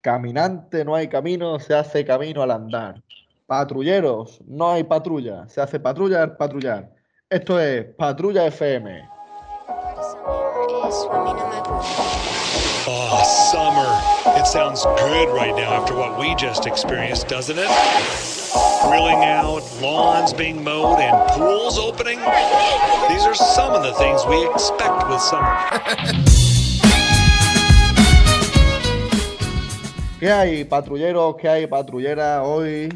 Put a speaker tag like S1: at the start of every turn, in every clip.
S1: Caminante no hay camino, se hace camino al andar. Patrulleros, no hay patrulla, se hace patrulla al patrullar. Esto es Patrulla FM.
S2: Oh, summer. It sounds good right now after what we just experienced, doesn't it? Grilling out, lawns being mowed, and pools opening. These are some of the things we expect with summer.
S1: ¿Qué hay, patrulleros? ¿Qué hay, patrullera? Hoy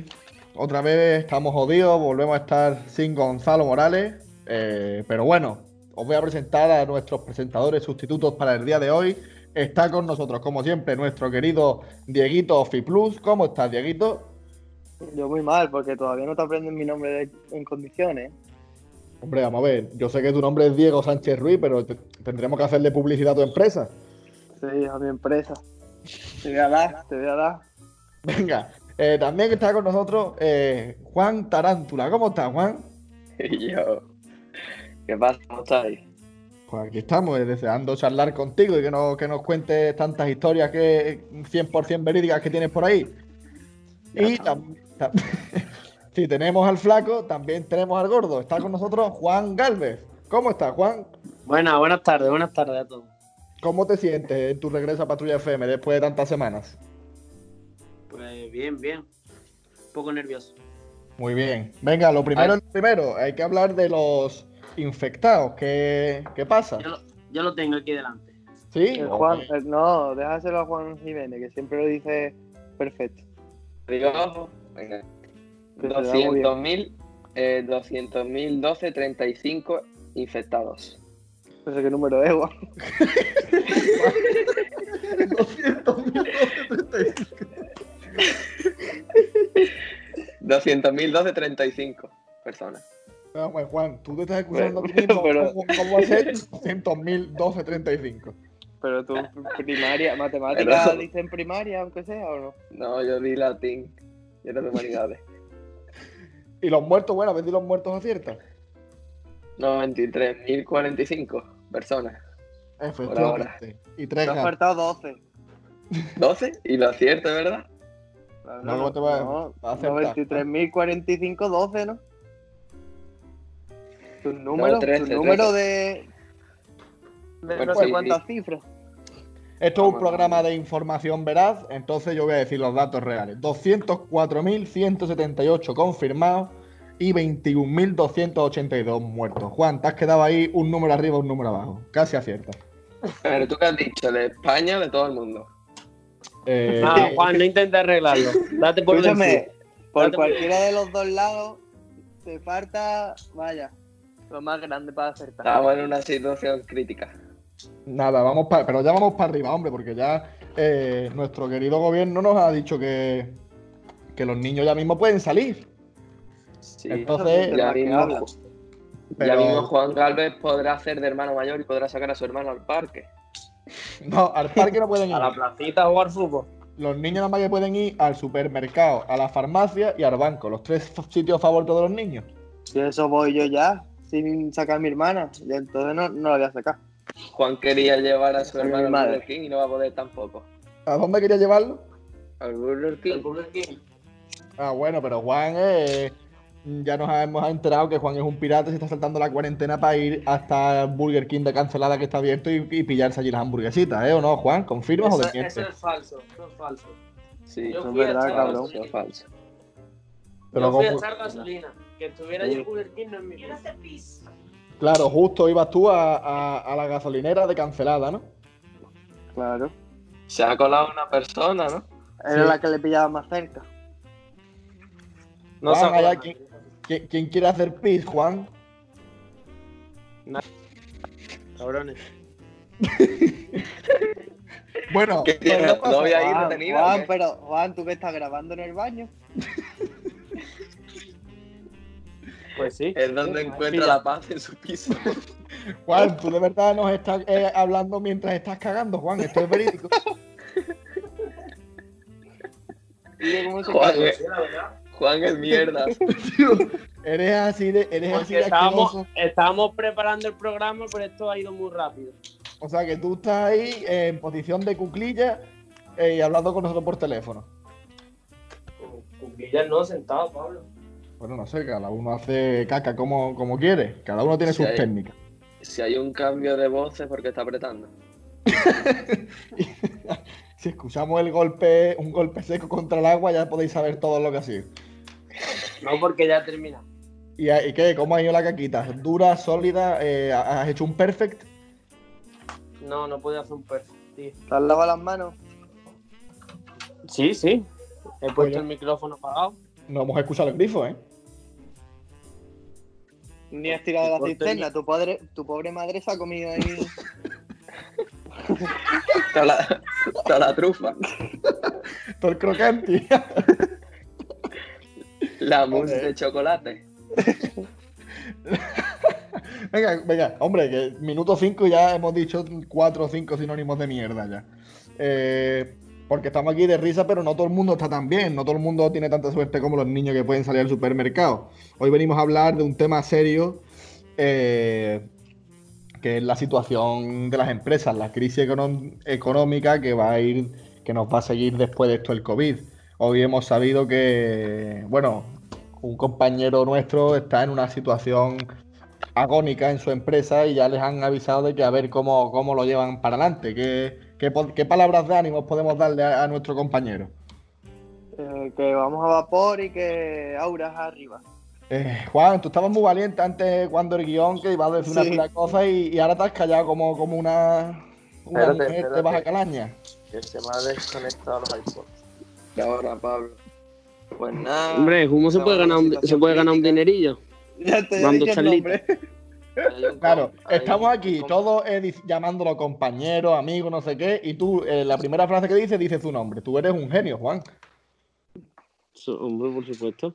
S1: otra vez estamos jodidos, volvemos a estar sin Gonzalo Morales. eh, pero bueno, os voy a presentar a nuestros presentadores sustitutos para el día de hoy. Está con nosotros, como siempre, nuestro querido Dieguito Fiplus. ¿Cómo estás, Dieguito?
S3: Yo muy mal, porque todavía no te aprenden mi nombre de- en condiciones.
S1: Hombre, vamos a ver, yo sé que tu nombre es Diego Sánchez Ruiz, pero te- tendremos que hacerle publicidad a tu empresa.
S3: Sí, a mi empresa. Te voy a dar, te voy a dar.
S1: Venga, eh, también está con nosotros eh, Juan Tarántula. ¿Cómo estás, Juan?
S4: Y yo, ¿qué pasa? ¿Cómo estáis?
S1: Pues aquí estamos, eh, deseando charlar contigo y que, no, que nos cuentes tantas historias que 100% verídicas que tienes por ahí. Y tam- tam- si tenemos al flaco, también tenemos al gordo. Está con nosotros Juan Galvez. ¿Cómo estás, Juan?
S5: Buenas, buenas tardes, buenas tardes a todos.
S1: ¿Cómo te sientes en tu regreso a Patrulla FM después de tantas semanas?
S5: Pues bien, bien. Un poco nervioso.
S1: Muy bien. Venga, lo primero es lo primero. Hay que hablar de los infectados. ¿Qué, qué pasa?
S5: Yo lo, yo lo tengo aquí delante.
S1: ¿Sí?
S3: El Juan, el- no, déjaselo a Juan Jiménez, que siempre lo dice perfecto.
S4: Digo, venga.
S3: Que se da muy
S4: 200.000, eh, 200.000, 12, 35 infectados.
S3: No sé qué número es, Juan.
S4: 200.000, 12, 35 personas.
S1: Vamos, pues, Juan, tú te estás escuchando a ti mismo.
S3: Pero-
S1: ¿Cómo, cómo va a ser 200.000, 12, 35?
S3: Pero tú, primaria, matemática,
S4: Pero-
S3: dicen primaria, aunque sea, ¿o no?
S4: No, yo di latín. Yo era de humanidades.
S1: Y los muertos, bueno, a ver si los muertos aciertan.
S4: 93.045 personas.
S1: Efectivamente. Y tres
S3: Te faltado 12.
S4: 12 y lo acierto, ¿verdad?
S3: Claro,
S1: No, ¿cómo te va-
S3: no,
S1: a acertar?
S3: 93.045, 12, ¿no? Tu número,
S4: 13,
S3: tu número
S4: 13.
S3: de. de
S4: Bueno,
S3: no sé
S4: sí,
S3: cuántas cifras.
S1: Esto es un programa de información veraz, entonces yo voy a decir los datos reales. 204.178 confirmados y 21.282 muertos. Juan, te has quedado ahí un número arriba, un número abajo. Casi aciertas.
S4: Pero tú qué has dicho, de España de todo el mundo.
S1: Eh,
S5: Ah, Juan, no intentes arreglarlo. Date por
S3: Escúchame, por
S5: Date por-
S3: cualquiera de los dos lados, te falta, vaya, lo más grande para acertar.
S4: Estamos en una situación crítica.
S1: Nada, vamos pa- pero ya vamos para arriba, hombre, porque ya eh, nuestro querido gobierno nos ha dicho que, que los niños ya mismo pueden salir.
S4: Sí.
S1: Entonces,
S4: ya
S3: es
S4: mismo.
S1: Pero-
S4: ya mismo Juan Galvez podrá ser de hermano mayor y podrá sacar a su hermano al parque.
S1: No, al parque no pueden ir.
S5: A la placita a jugar fútbol.
S1: Los niños nada más que pueden ir al supermercado, a la farmacia y al banco. Los tres sitios favoritos de los niños.
S3: Si eso voy yo ya, sin sacar a mi hermana, y entonces no, no la voy a sacar.
S4: Juan quería llevar a su hermano al. Burger King y no va a poder tampoco.
S1: ¿A dónde quería llevarlo?
S4: Al Burger King.
S1: Ah, bueno, pero Juan, eh, ya nos hemos enterado que Juan es un pirata y se está saltando la cuarentena para ir hasta Burger King de cancelada que está abierto y, y pillarse allí las hamburguesitas, ¿eh? ¿O no, Juan? ¿Confirmas o desmientes?
S5: eso es falso, eso es falso.
S4: Sí,
S5: Yo
S3: Eso es verdad, cabrón.
S4: eso es falso.
S1: Pero
S5: Yo fui a
S1: como-
S5: echar gasolina. Que estuviera yo en Burger King no es mi culpa.
S1: Claro, justo ibas tú a, a- a la gasolinera de cancelada, ¿no?
S3: Claro.
S4: Se ha colado una persona, ¿no?
S3: Era
S1: Sí.
S3: la que le pillaba más cerca.
S5: No
S1: Juan, hay
S5: acuerda.
S1: ¿Quién, quiere hacer pis, Juan?
S5: Cabrones.
S1: Bueno,
S4: ¿Qué
S1: pues no pasa
S4: ¿No voy a ir
S3: Juan,
S4: qué?
S3: pero Juan, ¿tú qué estás grabando en el baño?
S5: Pues sí.
S4: Es donde encuentra la paz en su piso.
S1: Juan, tú de verdad nos estás eh, hablando mientras estás cagando, Juan. Esto es verídico.
S4: Juan, eh, Juan es mierda.
S1: Eres así de, eres así de
S5: estábamos, estábamos preparando el programa, pero esto ha ido muy rápido.
S1: O sea que tú estás ahí en posición de cuclilla eh, y hablando con nosotros por teléfono.
S5: Cuclillas no, sentado, Pablo.
S1: Bueno, no sé, cada uno hace caca como, como quiere. Cada uno tiene sus
S4: hay-
S1: técnicas.
S4: Si hay un cambio de voces porque está apretando.
S1: si escuchamos el golpe, un golpe seco contra el agua, ya podéis saber todo lo que ha sido.
S5: No, porque ya termina.
S1: ¿Y, y qué? ¿Cómo ha ido la caquita? ¿Dura, sólida? Eh, ¿Has hecho un perfect?
S5: No, no puede hacer un perfect, tío.
S3: ¿Te has lavado las manos?
S5: Sí, sí. He puesto
S1: Oye.
S5: el micrófono apagado.
S1: No hemos escuchado el grifo, ¿eh?
S3: Ni has tirado de la cisterna. Tu, padre, tu pobre madre se ha comido ahí.
S4: Toda la, toda la trufa.
S1: Todo el crocante.
S4: La mousse de chocolate.
S1: venga, venga, hombre, que minuto 5 ya hemos dicho 4 o 5 sinónimos de mierda ya. Eh, porque estamos aquí de risa, pero no todo el mundo está tan bien. No todo el mundo tiene tanta suerte como los niños que pueden salir al supermercado. Hoy venimos a hablar de un tema serio. eh, que es la situación de las empresas, la crisis económica que va a ir, que nos va a seguir después de esto el COVID. Hoy hemos sabido que, bueno, un compañero nuestro está en una situación agónica en su empresa y ya les han avisado de que a ver cómo, cómo lo llevan para adelante. ¿Qué, qué, palabras de ánimo podemos darle a, a nuestro compañero?
S3: eh, que vamos a vapor y que auras arriba.
S1: Eh, Juan, tú estabas muy valiente antes cuando el guion que ibas a decir una
S3: Sí.
S1: pila de cosas y, y ahora te has callado como, como una, una
S4: Espérate,
S1: mujer de
S4: espérate.
S1: baja calaña.
S5: Que se me ha desconectado los iPods.
S4: Y ahora, Pablo. Pues nada.
S6: Hombre, ¿cómo se puede ganar un, se puede ganar un dinerillo?
S3: Ya te
S6: Dando
S3: dije el
S1: Claro, estamos aquí, todos eh, llamándolo compañero, amigo, no sé qué, y tú, eh, la primera frase que dices, dices tu nombre. Tú eres un genio, Juan.
S6: So- hombre, por supuesto.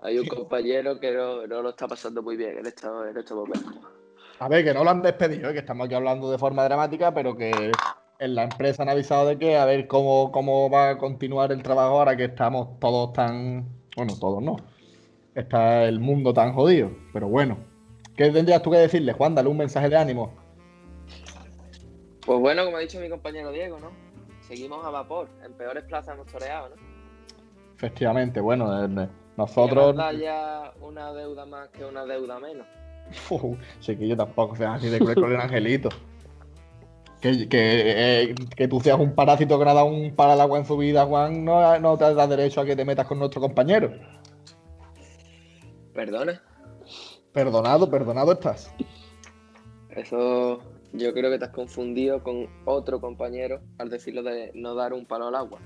S4: Hay un compañero que no, no lo está pasando muy bien en estos, en estos momentos.
S1: A ver, que no lo han despedido, eh, que estamos aquí hablando de forma dramática, pero que en la empresa han avisado de que a ver cómo, cómo va a continuar el trabajo ahora que estamos todos tan. Bueno, todos no. Está el mundo tan jodido. Pero bueno. ¿Qué tendrías tú que decirle, Juan? Dale un mensaje de ánimo.
S4: Pues bueno, como ha dicho mi compañero Diego, ¿no? Seguimos a vapor. En peores plazas hemos toreado, ¿no?
S1: Efectivamente, bueno, eh, eh,
S4: Que
S1: nosotros.
S4: ya una deuda más que una deuda menos.
S1: Uf, chiquillo, tampoco seas así de cruel con el angelito. Que, que, eh, que tú seas un parásito que no ha dado un para al agua en su vida, Juan, no, no te da derecho a que te metas con nuestro compañero.
S4: Perdona.
S1: Perdonado, perdonado estás.
S4: Eso yo creo que te has confundido con otro compañero al decirlo de no dar un palo al agua.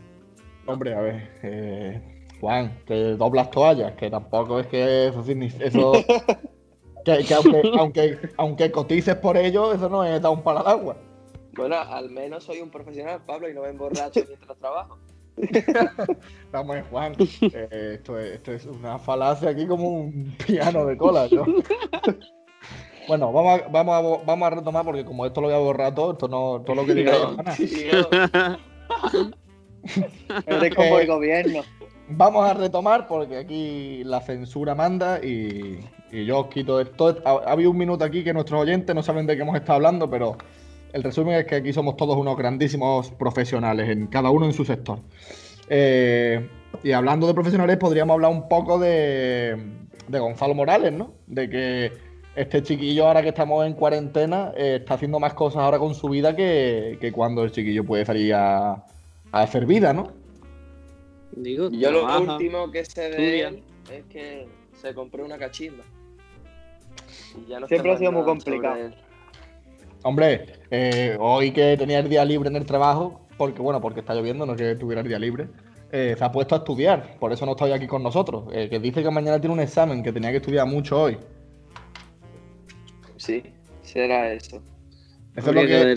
S1: Hombre, a ver, eh, Juan, que doblas toallas, que tampoco es que eso significa. Eso, que, que aunque, aunque, aunque cotices por ello, eso no es dar un palo al agua.
S4: Bueno, al menos soy un profesional, Pablo, y no me emborracho mientras trabajo.
S1: Vamos, Juan, eh, esto, es, esto es una falacia aquí como un piano de cola, ¿no? Bueno, vamos a, vamos, a, vamos a retomar porque como esto lo voy a borrar todo, esto no, todo lo que diga
S4: No,
S1: es
S3: como el gobierno.
S1: Vamos a retomar porque aquí la censura manda y, y yo os quito esto. Ha, ha habido un minuto aquí que nuestros oyentes no saben de qué hemos estado hablando, pero el resumen es que aquí somos todos unos grandísimos profesionales, en cada uno en su sector. Eh, y hablando de profesionales, podríamos hablar un poco de, de Gonzalo Morales, ¿no? De que este chiquillo, ahora que estamos en cuarentena, eh, está haciendo más cosas ahora con su vida que, que cuando el chiquillo puede salir a, a hacer vida, ¿no?
S6: Digo,
S4: Yo lo último que
S6: estudia.
S4: él es que se compró una cachimba. Y ya no
S3: Siempre ha sido muy complicado.
S1: Hombre, eh, hoy que tenía el día libre en el trabajo, porque bueno, porque está lloviendo, no que tuviera el día libre, eh, se ha puesto a estudiar, por eso no está hoy aquí con nosotros. eh, que dice que mañana tiene un examen, que tenía que estudiar mucho hoy.
S4: Sí, será eso.
S1: Eso es, lo
S6: que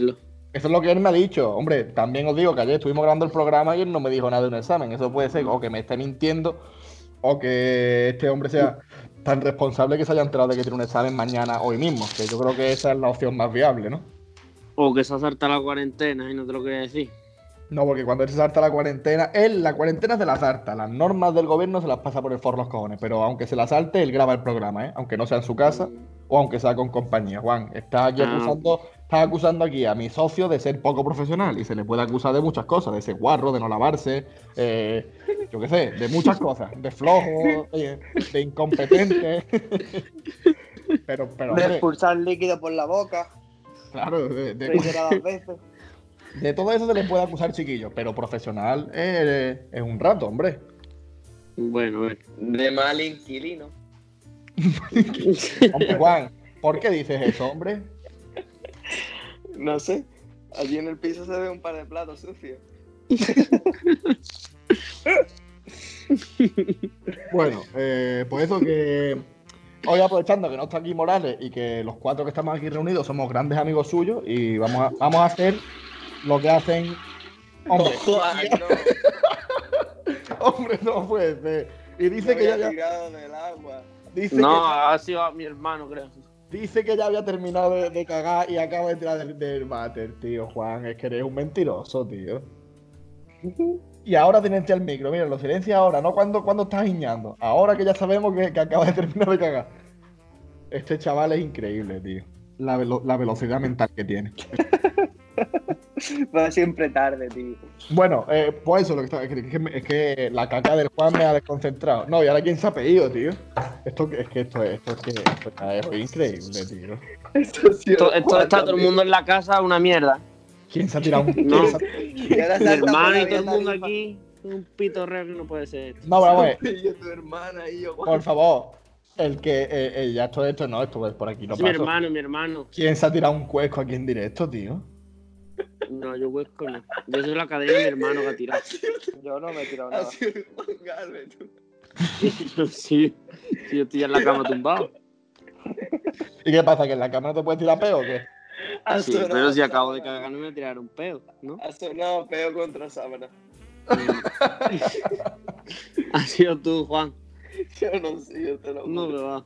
S1: eso es lo que él me ha dicho. Hombre, también os digo que ayer estuvimos grabando el programa y él no me dijo nada de un examen. Eso puede ser o que me esté mintiendo o que este hombre sea tan responsable que se haya enterado de que tiene un examen mañana, hoy mismo. Que yo creo que esa es la opción más viable, ¿no?
S6: O que se ha saltado la cuarentena y no te lo quería decir.
S1: No, porque cuando él se salta la cuarentena, él la cuarentena se la salta, las normas del gobierno se las pasa por el forro los cojones, pero aunque se la salte, él graba el programa, ¿eh? aunque no sea en su casa, o aunque sea con compañía, Juan. Estás aquí
S6: Ah.
S1: acusando, estás acusando aquí a mi socio de ser poco profesional y se le puede acusar de muchas cosas, de ser guarro, de no lavarse, eh, yo qué sé, de muchas cosas, de flojo, de, de incompetente. pero, pero,
S3: De expulsar líquido por la boca,
S1: claro, de, de-
S3: veces.
S1: de todo eso se le puede acusar, chiquillo, pero profesional es, es un rato, hombre.
S6: Bueno, bueno.
S4: De mal inquilino.
S1: Hombre, Juan, ¿por qué dices eso, hombre?
S4: No sé. Allí en el piso se ve un par de platos sucios.
S1: Bueno, eh, pues eso que hoy aprovechando que no está aquí Morales y que los cuatro que estamos aquí reunidos somos grandes amigos suyos y vamos a, vamos a hacer lo que hacen. Hombre,
S4: Ay, no,
S1: hombre, no puede ser. Y dice
S4: me
S1: que ya-
S4: tirado del agua.
S1: Dice,
S6: No,
S1: que,
S6: ha sido a mi hermano, creo.
S1: dice que ya había terminado de, de cagar y acaba de tirar del, del váter, tío. Juan, es que eres un mentiroso, tío. Y ahora silencia el micro, mira, lo silencia ahora, no cuando, cuando estás guiñando. Ahora que ya sabemos que, que acaba de terminar de cagar. Este chaval es increíble, tío. La, velo- la velocidad mental que tiene.
S3: Va siempre tarde, tío.
S1: Bueno, eh, pues eso, lo que está, es, que, es que la caca del Juan me ha desconcentrado. No, y ahora quién se ha pedido, tío. Esto es que esto es, esto es que esto ya es increíble, tío.
S6: Esto, esto está todo el mundo en la casa una mierda.
S1: ¿Quién se ha tirado un
S6: No. Mi hermano y todo el mundo aquí. Un pitorreo que no puede ser.
S1: No,
S4: tu hermana y yo.
S1: por favor. El que, eh, eh, ya esto, esto no, esto es por aquí, no
S6: Es mi hermano, mi hermano.
S1: ¿Quién se ha tirado un cuesco aquí en directo, tío?
S6: No, yo huesco no. Yo soy la cadena de mi hermano que ha tirado.
S3: Yo no me he tirado nada.
S4: sido Juan Galvez, tú.
S6: Sí, sí, yo estoy en la cama tumbado.
S1: ¿Y qué pasa? ¿Que en la cámara te puedes tirar peo o qué?
S4: Ha
S6: Sí,
S4: sonado-
S6: pero si acabo de cagar no me voy a tirar un pedo, ¿no?
S4: Ha sonado peo contra sábana.
S6: Ha sido tú, Juan.
S4: Yo no sé, yo te lo
S6: No
S4: juro.
S6: me va.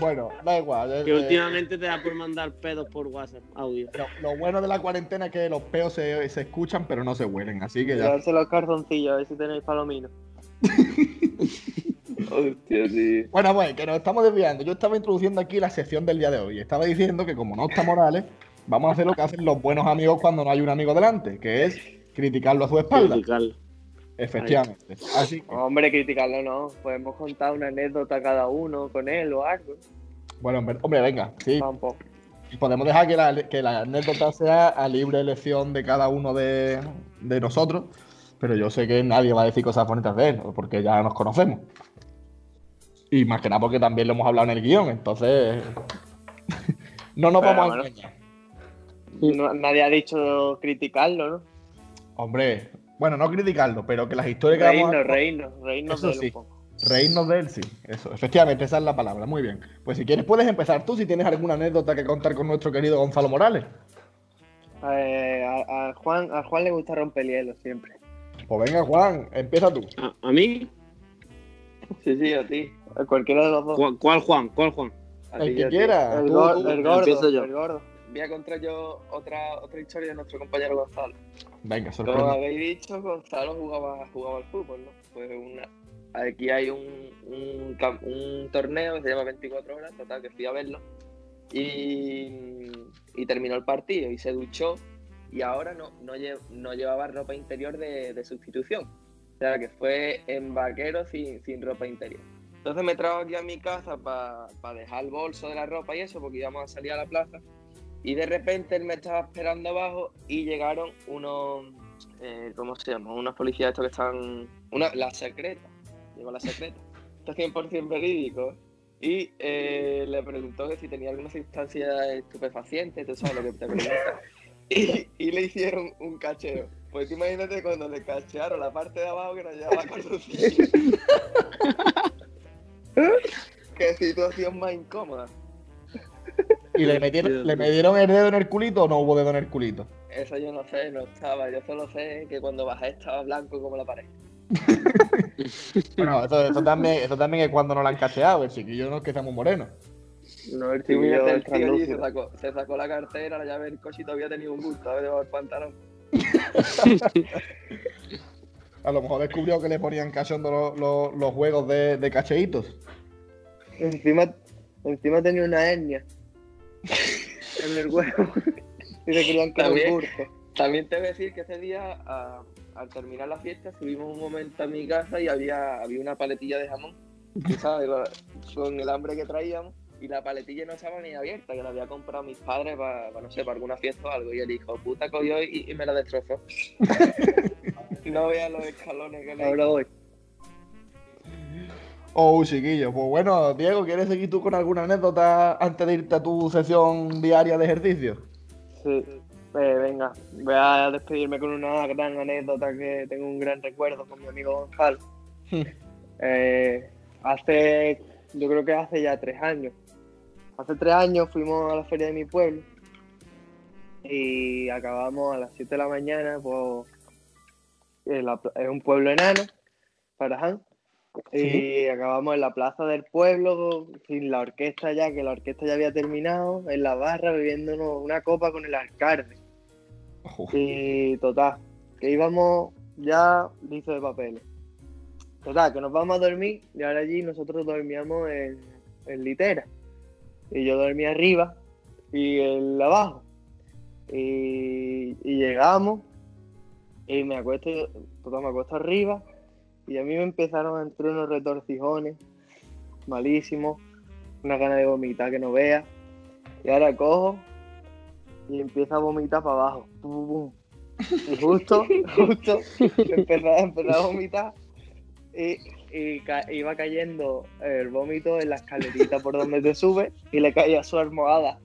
S1: Bueno, da igual. eh,
S6: Que
S1: eh,
S6: últimamente te da por mandar pedos por WhatsApp, audio.
S1: lo, lo bueno de la cuarentena es que los peos se, se escuchan pero no se huelen, así que ya.
S3: Llevarse los calzoncillos, a ver si tenéis palominos.
S4: Hostia, sí.
S1: Bueno, pues que nos estamos desviando. Yo estaba introduciendo aquí la sección del día de hoy. Estaba diciendo que como no está Morales, vamos a hacer lo que hacen los buenos amigos cuando no hay un amigo delante, que es criticarlo a su espalda.
S6: Criticarlo.
S1: Efectivamente. Así que,
S3: Hombre, criticarlo no. Podemos contar una anécdota cada uno con él o algo.
S1: bueno, hombre, hombre, venga, sí.
S3: Tampoco.
S1: Podemos dejar que la, que la anécdota sea a libre elección de cada uno de, de nosotros, pero yo sé que nadie va a decir cosas bonitas de él, porque ya nos conocemos. Y más que nada porque también lo hemos hablado en el guion, entonces no nos
S3: Pero
S1: vamos a
S3: bueno.
S1: engañar.
S3: No- nadie ha dicho criticarlo, ¿no?
S1: Hombre, bueno, no criticarlo, pero que las historias que vamos
S3: Reírnos,
S1: a...
S3: reírnos, reírnos
S1: Eso
S3: de él
S1: sí.
S3: un poco.
S1: Reírnos de él, sí. Eso, efectivamente, esa es la palabra. Muy bien. Pues si quieres puedes empezar tú si tienes alguna anécdota que contar con nuestro querido Gonzalo Morales.
S3: Eh, a, a Juan, a Juan le gusta romper hielo siempre.
S1: Pues venga, Juan, empieza tú.
S6: ¿A, a mí?
S4: Sí, sí, a ti.
S3: A cualquiera de los dos.
S6: ¿Cuál, cuál Juan? ¿Cuál Juan?
S4: A
S1: El que quiera.
S3: El,
S1: Tú-
S3: gor-
S1: tú-
S3: el gordo,
S6: empiezo yo.
S3: el gordo.
S4: Voy a contar yo otra, otra historia de nuestro compañero Gonzalo.
S1: Venga,
S4: Como habéis dicho, Gonzalo jugaba, jugaba al fútbol, ¿no? Pues una, aquí hay un, un, cam- un torneo que se llama 24 horas, total, que fui a verlo. Y, y terminó el partido y se duchó y ahora no, no, lle- no llevaba ropa interior de, de sustitución. O sea, que fue en vaquero sin, sin ropa interior. Entonces me trajo aquí a mi casa para dejar el bolso de la ropa y eso, porque íbamos a salir a la plaza. Y de repente él me estaba esperando abajo y llegaron unos, eh, ¿cómo se llama? Unos policías estos que están... Una, la secreta, llegó la secreta. Esto es 100% verídico. Y eh, le preguntó que si tenía alguna sustancia estupefaciente, tú sabes lo que te. Y, y le hicieron un cacheo. Pues imagínate cuando le cachearon la parte de abajo que no llevaba calzoncillo. Qué situación más incómoda.
S1: ¿Y le metieron, le metieron el dedo en el culito o no hubo dedo en el culito?
S4: Eso yo no sé, no estaba. Yo solo sé que cuando bajé estaba blanco como la pared.
S1: Bueno, eso, eso también, eso también es cuando no la han cacheado, el chiquillo no es que seamos morenos.
S3: No, el
S4: Sí,
S3: tío
S4: el
S3: es
S4: tío allí se sacó, se sacó la cartera, la llave del coche y todavía tenía un gusto debajo del pantalón.
S1: A lo mejor descubrió que le ponían cachondo los, los- los juegos de, de cacheitos.
S3: Encima Encima tenía una hernia en el huevo. y se querían que era un
S4: También. También te voy a decir que ese día, a- al terminar la fiesta, subimos un momento a mi casa y había, había una paletilla de jamón, ¿sabes? Con- el hambre que traíamos. Y la paletilla no estaba ni abierta, que la había comprado mis padres para, no sé, para alguna fiesta o algo. Y el hijo puta cogió y, y me la destrozó. no veas los escalones que le
S3: Ahora voy.
S1: Oh, chiquillo. Pues bueno, Diego, ¿quieres seguir tú con alguna anécdota antes de irte a tu sesión diaria de ejercicio?
S3: Sí. Eh, venga, voy a despedirme con una gran anécdota que tengo un gran recuerdo con mi amigo Gonzalo.
S1: Hmm.
S3: Eh, hace, yo creo que hace ya tres años. Hace tres años fuimos a la feria de mi pueblo y acabamos a las 7 de la mañana, pues es un pueblo enano, Faraján, y acabamos en la plaza del pueblo sin la orquesta ya, que la orquesta ya había terminado, en la barra bebiéndonos una copa con el alcalde. Y total, que íbamos ya listos de papeles. Total, que nos vamos a dormir y ahora allí nosotros dormíamos en, en litera. Y yo dormía arriba y él abajo. Y, y llegamos y me acuesto, total, me acuesto arriba y a mí me empezaron a entrar unos retorcijones malísimos, una gana de vomitar que no vea. Y ahora cojo y empiezo a vomitar para abajo. Pum, pum. Y justo, justo, empecé, empecé a vomitar y, y ca- iba cayendo el vómito en la escalerita por donde te sube y le caía su almohada.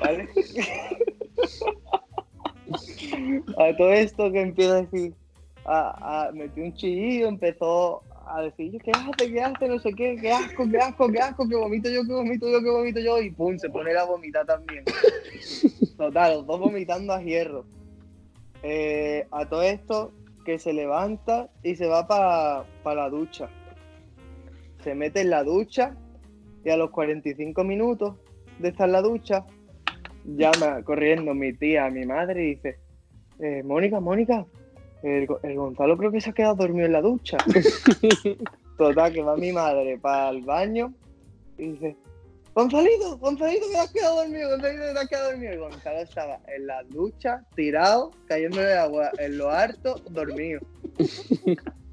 S3: ¿Vale? a todo esto que empieza a decir, a, metí un chillido, empezó a decir, ¿qué hace? ¿Qué hace? No sé qué, qué asco, qué asco, qué asco, que vomito yo, que vomito yo, que vomito yo, y pum, se pone a vomitar también. Total, los dos vomitando a hierro. Eh, a todo esto, que se levanta y se va para la ducha. Se mete en la ducha y a los 45 minutos de estar en la ducha, llama corriendo mi tía, mi madre y dice, eh, Mónica, Mónica, el, Go- el Gonzalo creo que se ha quedado dormido en la ducha. Total, que va mi madre para el baño y dice, Gonzalito, Gonzalito, que te has quedado dormido, Gonzalito, que te has quedado dormido. Y Gonzalo estaba en la ducha, tirado, cayéndole de agua en lo harto, dormido.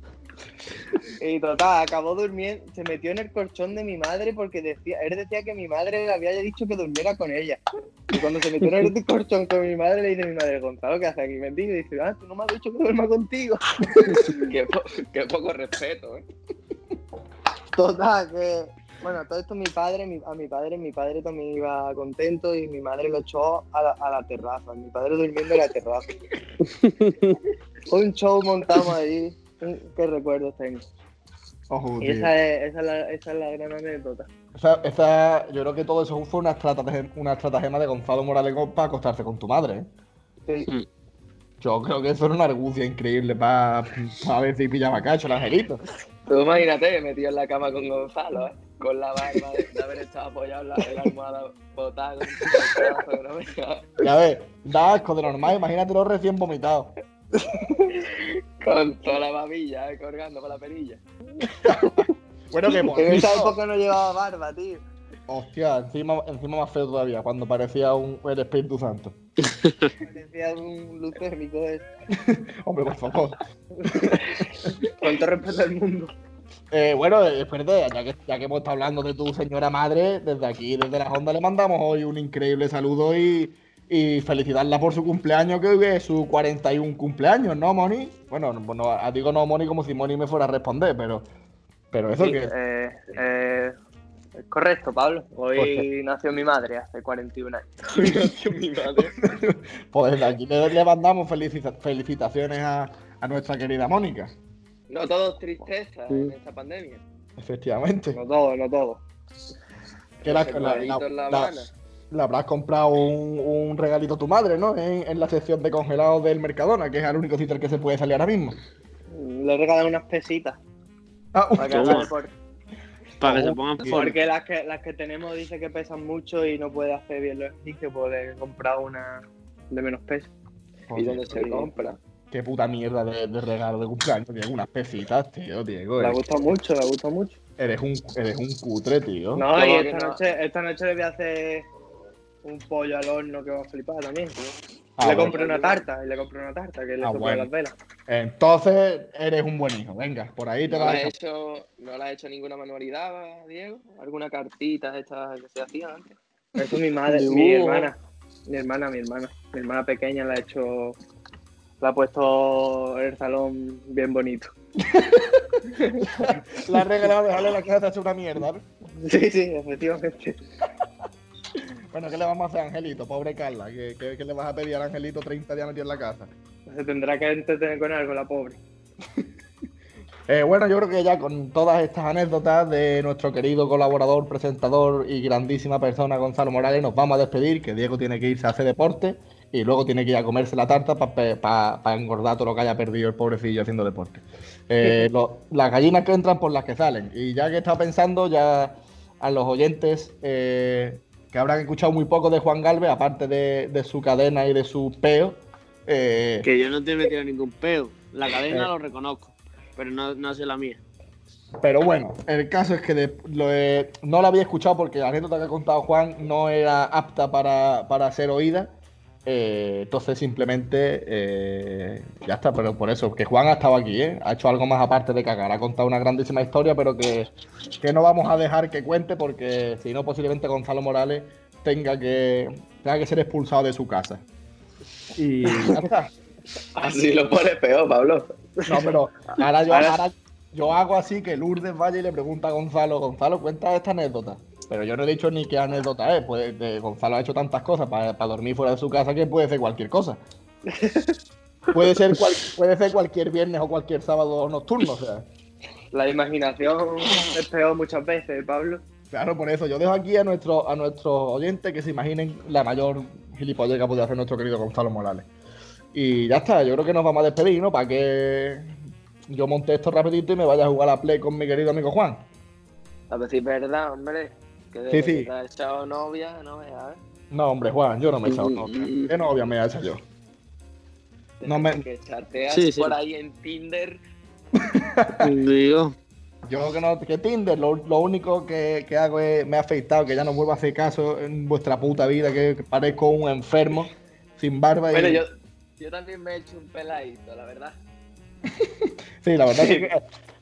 S3: Y total, acabó durmiendo, se metió en el colchón de mi madre porque decía, él decía que mi madre le había dicho que durmiera con ella. Y cuando se metió en el colchón con mi madre, le dice a mi madre, Gonzalo, ¿qué hace aquí metido? Y dice, ah, tú no me has dicho que duerma contigo.
S4: Qué, po- qué poco respeto, ¿eh?
S3: Total, que. Bueno, todo esto mi padre, mi- a mi padre, mi padre también iba contento y mi madre lo echó a la, a la terraza. Mi padre durmiendo en la terraza. Un show montamos ahí. Qué recuerdos tengo.
S1: Ojo,
S3: Y esa es, esa, es la, esa es la gran anécdota.
S1: Esa, esa- yo creo que todo eso fue una estratagema, una estratagema de Gonzalo Morales para acostarse con tu madre. ¿eh?
S3: Sí.
S1: Yo creo que eso era una argucia increíble para ver si pillaba cacho el angelito.
S4: Tú imagínate, metido en la cama con Gonzalo, ¿eh? Con la barba de, de haber estado apoyado en la, en la almohada botada con un pedazo de.
S1: Ya ves, da asco de normal, imagínatelo recién vomitado.
S4: Con toda la babilla, ¿eh? Colgando por la perilla.
S1: Bueno, que por
S3: En esa época no llevaba barba, tío.
S1: Hostia, encima, encima más feo todavía, cuando parecía un, el Espíritu Santo.
S3: Parecía un lucérnico ese.
S1: Hombre, por favor.
S3: Con todo respeto al mundo.
S1: Eh, bueno, eh, espérate, ya que, ya que hemos estado hablando de tu señora madre, desde aquí, desde la Honda, le mandamos hoy un increíble saludo y, y felicitarla por su cumpleaños, que hoy es su 41 cumpleaños, ¿no, Moni? Bueno, no, digo no, Moni, como si Moni me fuera a responder, pero, pero eso
S3: Sí,
S1: que...
S3: eh, eh, es correcto, Pablo. Hoy
S1: Pues
S3: nació mi madre hace 41 años.
S4: mi madre.
S1: Pues desde aquí le, le mandamos felicita- felicitaciones a, a nuestra querida Mónica.
S4: No todo es tristeza en esta pandemia.
S1: Efectivamente.
S3: No todo, no todo.
S1: Que la, la- la-
S4: La.
S1: Le habrás comprado un, un regalito a tu madre, ¿no? En, en la sección de congelados del Mercadona, que es el único sitio al que se puede salir ahora mismo.
S3: Le he regalado unas pesitas
S1: Ah,
S3: para que.
S6: Para que se pongan forma.
S3: Porque las que, las que tenemos dice que pesan mucho y no puede hacer bien los ejercicios, pues le he comprado una de menos peso.
S4: ¿Y dónde se compra?
S1: qué puta mierda de, de regalo de cumpleaños. Diego, unas pesitas, tío, Diego.
S3: Le ha
S1: Eres,
S3: gustado mucho, le ha gustado mucho.
S1: eres un, eres un cutre, tío.
S3: No,
S4: ¿Cómo
S3: y esta
S4: no?
S3: noche, esta noche le voy a hacer un pollo al horno que va a flipar también.
S1: Ah,
S3: le
S1: bueno.
S3: compré una tarta, y le compré una tarta que le
S1: Ah, bueno.
S3: las velas.
S1: Entonces, eres un buen hijo. Venga, por ahí te
S4: ¿No
S1: vas
S4: le,
S1: a
S4: has hecho, ¿No le has hecho ninguna manualidad, Diego? ¿Alguna cartita estas que se hacían antes?
S3: Eso mi madre, mi hermana. Mi hermana, mi hermana. Mi hermana pequeña la ha hecho. La ha puesto el salón bien bonito.
S1: La regla de dejarle la casa te ha hecho una mierda. ¿no?
S3: Sí, sí, efectivamente.
S1: Bueno, ¿qué le vamos a hacer a Angelito? Pobre Carla. ¿Qué, qué, qué le vas a pedir al Angelito 30 días metido en la casa?
S3: Se tendrá que entretener con algo la pobre.
S1: Eh, bueno, yo creo que ya con todas estas anécdotas de nuestro querido colaborador, presentador y grandísima persona Gonzalo Morales, nos vamos a despedir, que Diego tiene que irse a hacer deporte y luego tiene que ir a comerse la tarta para engordar todo lo que haya perdido el pobrecillo haciendo deporte. Eh, lo- las gallinas que entran por las que salen. Y ya que estaba pensando, ya a los oyentes eh, que habrán escuchado muy poco de Juan Galvez, aparte de, de su cadena y de su peo, eh,
S6: Que yo no te he metido ningún peo. La cadena
S1: Eh.
S6: lo reconozco, pero no, no sé la mía.
S1: Pero bueno, el caso es que de- lo he- no la había escuchado porque la anécdota que ha contado Juan no era apta para, para ser oída. Eh, entonces simplemente eh, ya está, pero por eso, que Juan ha estado aquí, ¿eh? ha hecho algo más aparte de cagar, ha contado una grandísima historia, pero que, que no vamos a dejar que cuente porque si no posiblemente Gonzalo Morales tenga que, tenga que ser expulsado de su casa. Y ya está.
S4: Así lo pone peor, Pablo.
S1: No, pero ahora yo,
S3: Ahora-
S1: ahora yo hago así que Lourdes vaya y le pregunta a Gonzalo, Gonzalo, cuenta esta anécdota. Pero yo no he dicho ni qué anécdota es, pues eh, Gonzalo ha hecho tantas cosas para, dormir fuera de su casa que puede ser cualquier cosa. Puede ser, cual- puede ser cualquier viernes o cualquier sábado nocturno, o sea.
S3: La imaginación es peor muchas veces, Pablo.
S1: Claro, por eso yo dejo aquí a, nuestro, a nuestros oyentes que se imaginen la mayor gilipollez que ha podido hacer nuestro querido Gonzalo Morales. Y ya está, yo creo que nos vamos a despedir, ¿no? Para que yo monte esto rapidito y me vaya a jugar a la Play con mi querido amigo Juan.
S4: A ver si es verdad, hombre. Que
S1: Sí,
S4: desde
S1: sí.
S4: que te has echado novia, no me a ver.
S1: No, hombre, Juan, yo no me he echado novia. ¿Qué novia me he hecho yo? No me-
S4: Que chateas
S6: Sí, sí.
S4: por ahí en Tinder.
S6: Digo,
S1: Yo que no, que Tinder, lo, lo único que, que hago es, me he afeitado, que ya no vuelvo a hacer caso en vuestra puta vida, que, que parezco un enfermo, sin barba y...
S4: Bueno, yo, yo también me he hecho un peladito, la verdad.
S1: Sí, la verdad que,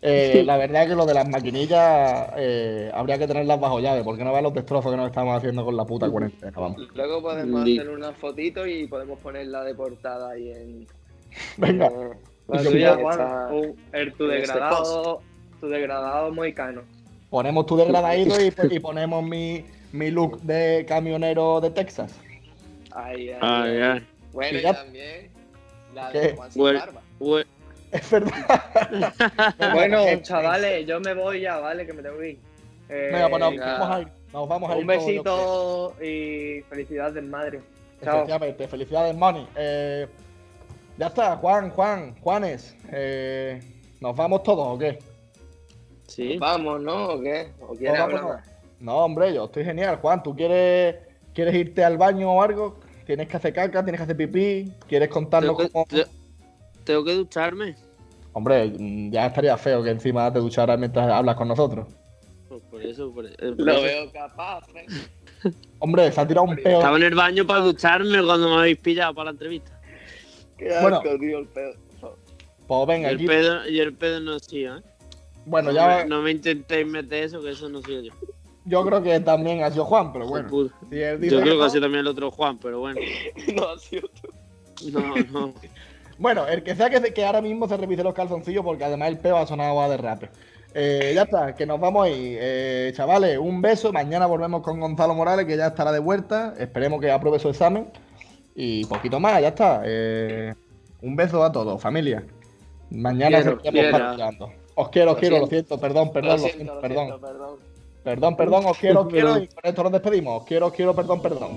S1: eh, la verdad que lo de las maquinillas eh, habría que tenerlas bajo llave, porque no veas los destrozos que nos estamos haciendo con la puta cuarentena, vamos.
S4: Luego podemos hacer una fotito y podemos ponerla de portada ahí en.
S1: Venga,
S3: La tuya,
S4: está-
S3: Juan, un- el, tu degradado, tu degradado moicano.
S1: ponemos tu degradadito y, y ponemos mi, mi look de camionero de Texas.
S4: Ahí, ahí,
S6: ay,
S4: ahí.
S6: ay.
S4: Bueno,
S1: Y ya-
S4: también la de Juan sin barba.
S1: Es verdad.
S3: Bueno,
S1: eh,
S3: chavales, yo me voy ya, ¿vale? Que me tengo que ir. Eh,
S1: Venga, pues nos
S4: venga.
S1: vamos a ir. Nos vamos a ir
S3: un
S1: yo
S3: besito y felicidades, madre. Chao.
S1: Efectivamente, felicidades, Moni. Eh, ya está, Juan, Juan, Juanes. eh, ¿Nos vamos todos o qué?
S6: Sí.
S4: Vamos, ¿no? ¿O qué? ¿O quieres hablar?
S1: No, hombre, yo estoy genial. Juan, ¿tú quieres, quieres irte al baño o algo? ¿Tienes que hacer caca? ¿Tienes que hacer pipí? ¿Quieres contarnos
S6: que,
S1: cómo...?
S6: Tengo que ducharme.
S1: Hombre, ya estaría feo que encima te ducharas mientras hablas con nosotros.
S6: Pues por eso, por, por
S4: Lo
S6: eso.
S4: veo capaz, ¿eh?
S1: Hombre, se ha tirado un peo.
S6: Estaba en el baño para ducharme cuando me habéis pillado para la entrevista.
S4: Qué
S1: Bueno.
S4: asco, tío, el pedo.
S1: Pues
S6: Y
S1: venga,
S6: el
S1: aquí.
S6: pedo, y el pedo no sido, ¿eh?
S1: Bueno,
S6: no,
S1: ya
S6: no me intentéis meter eso, que eso no soy yo.
S1: yo creo que también ha sido Juan, pero bueno.
S6: Puta.
S1: Si él dice
S6: Yo
S1: que
S6: creo que
S1: no-
S6: ha sido también el otro Juan, pero bueno.
S4: No ha sido tú.
S6: No, no.
S1: Bueno, el que sea que, que ahora mismo se revise los calzoncillos porque además el peo ha sonado a derrape. Eh, ya está, que nos vamos ahí. Eh, chavales, un beso. Mañana volvemos con Gonzalo Morales, que ya estará de vuelta. Esperemos que apruebe su examen. Y poquito más, ya está. Eh, un beso a todos, familia. Mañana
S6: Quiero, quiero.
S1: participando. Os quiero, os
S4: Lo
S1: quiero, lo
S4: siento.
S1: perdón, perdón,
S4: Lo siento, lo
S1: perdón.
S4: siento, perdón.
S1: Perdón, perdón, os quiero, os quiero. Y con esto nos despedimos. Os quiero, os quiero, perdón, perdón.